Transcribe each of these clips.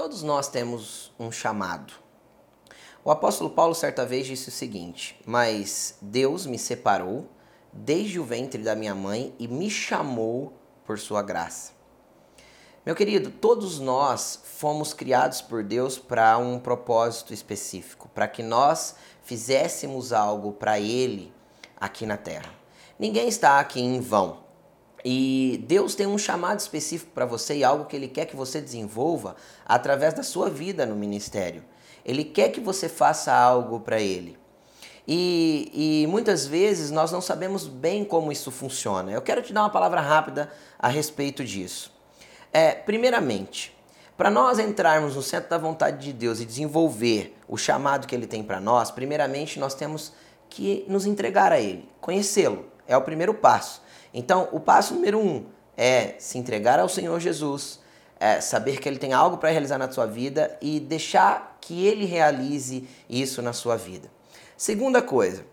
Todos nós temos um chamado. O apóstolo Paulo certa vez disse o seguinte: Mas Deus me separou desde o ventre da minha mãe e me chamou por sua graça. Meu querido, todos nós fomos criados por Deus para um propósito específico, para que nós fizéssemos algo para Ele aqui na terra. Ninguém está aqui em vão. E Deus tem um chamado específico para você e algo que Ele quer que você desenvolva através da sua vida no ministério. Ele quer que você faça algo para Ele. E, e, muitas vezes nós não sabemos bem como isso funciona. Eu quero te dar uma palavra rápida a respeito disso. É, primeiramente, para nós entrarmos no centro da vontade de Deus e desenvolver o chamado que Ele tem para nós, primeiramente nós temos que nos entregar a Ele, conhecê-lo. É o primeiro passo. Então, o passo número um é se entregar ao Senhor Jesus, é saber que Ele tem algo para realizar na sua vida e deixar que Ele realize isso na sua vida. Segunda coisa,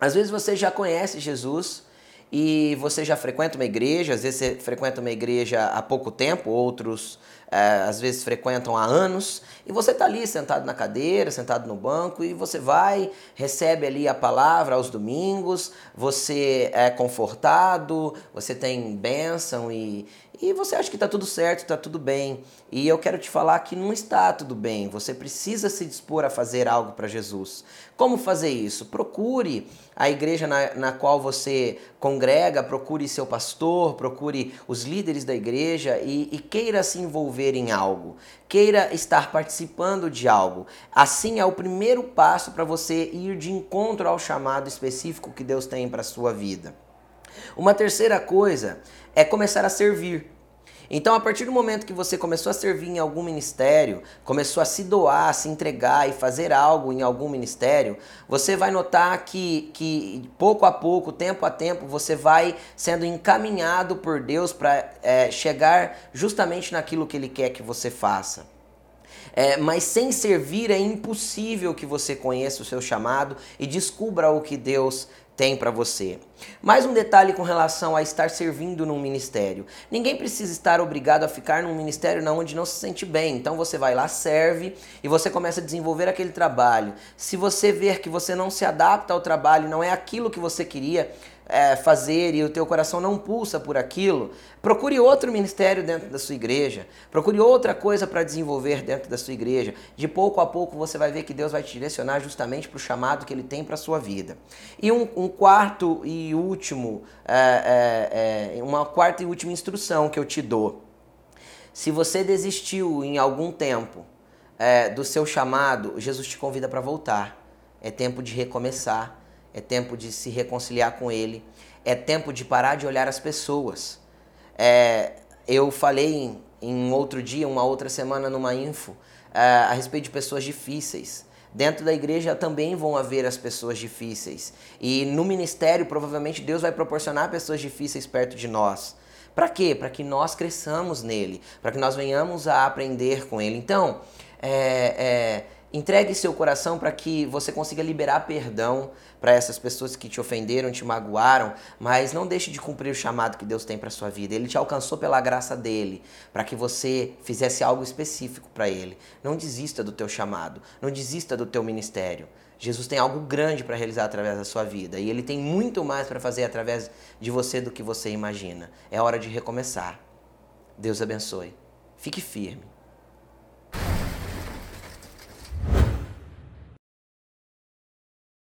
às vezes você já conhece Jesus e você já frequenta uma igreja, às vezes você frequenta uma igreja há pouco tempo, outros é, às vezes frequentam há anos, e você está ali sentado na cadeira, sentado no banco, e você vai, recebe ali a palavra aos domingos, você é confortado, você tem bênção e, e você acha que está tudo certo, está tudo bem. E eu quero te falar que não está tudo bem. Você precisa se dispor a fazer algo para Jesus. Como fazer isso? Procure a igreja na, na qual você congrega, procure seu pastor, procure os líderes da igreja e, e queira se envolver em algo. Queira estar participando de algo. Assim é o primeiro passo para você ir de encontro ao chamado específico que Deus tem para sua vida. Uma terceira coisa é começar a servir. Então, a partir do momento que você começou a servir em algum ministério, começou a se doar, a se entregar e fazer algo em algum ministério, você vai notar que, que pouco a pouco, tempo a tempo, você vai sendo encaminhado por Deus para é, chegar justamente naquilo que Ele quer que você faça. É, mas sem servir é impossível que você conheça o seu chamado e descubra o que Deus tem para você. Mais um detalhe com relação a estar servindo num ministério. Ninguém precisa estar obrigado a ficar num ministério não, onde não se sente bem. Então você vai lá, serve e você começa a desenvolver aquele trabalho. Se você ver que você não se adapta ao trabalho, não é aquilo que você queria, é, fazer e o teu coração não pulsa por aquilo, procure outro ministério dentro da sua igreja, procure outra coisa para desenvolver dentro da sua igreja. De pouco a pouco você vai ver que Deus vai te direcionar justamente para o chamado que Ele tem para a sua vida. E um, um quarto e último, é, é, é, uma quarta e última instrução que eu te dou. Se você desistiu em algum tempo é, do seu chamado, Jesus te convida para voltar. É tempo de recomeçar é tempo de se reconciliar com Ele, é tempo de parar de olhar as pessoas. É, eu falei em, em, outro dia, uma outra semana, numa info, a respeito de pessoas difíceis. Dentro da igreja também vão haver as pessoas difíceis. E no ministério, provavelmente, Deus vai proporcionar pessoas difíceis perto de nós. Para quê? Para que nós cresçamos nele, para que nós venhamos a aprender com ele. Então, é, é Entregue seu coração para que você consiga liberar perdão para essas pessoas que te ofenderam, te magoaram, mas não deixe de cumprir o chamado que Deus tem para sua vida. Ele te alcançou pela graça dele, para que você fizesse algo específico para ele. Não desista do teu chamado, não desista do teu ministério. Jesus tem algo grande para realizar através da sua vida e ele tem muito mais para fazer através de você do que você imagina. É hora de recomeçar. Deus abençoe. Fique firme.